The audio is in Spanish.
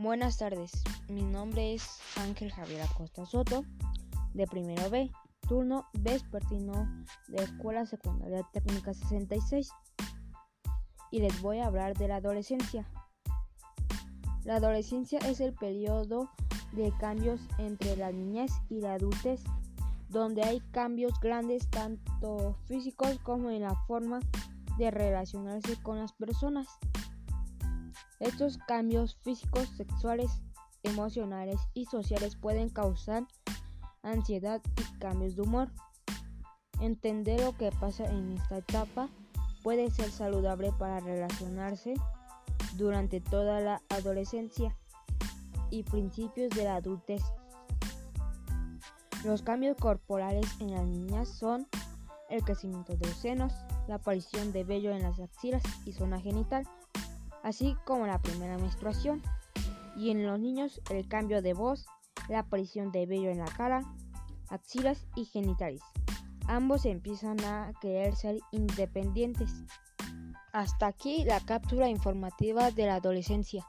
Buenas tardes, mi nombre es Ángel Javier Acosta Soto, de primero B, turno vespertino de Escuela Secundaria Técnica 66, y les voy a hablar de la adolescencia. La adolescencia es el periodo de cambios entre la niñez y la adultez, donde hay cambios grandes tanto físicos como en la forma de relacionarse con las personas. Estos cambios físicos, sexuales, emocionales y sociales pueden causar ansiedad y cambios de humor. Entender lo que pasa en esta etapa puede ser saludable para relacionarse durante toda la adolescencia y principios de la adultez. Los cambios corporales en las niñas son el crecimiento de los senos, la aparición de vello en las axilas y zona genital, así como la primera menstruación, y en los niños el cambio de voz, la aparición de vello en la cara, axilas y genitales. Ambos empiezan a querer ser independientes. Hasta aquí la cápsula informativa de la adolescencia.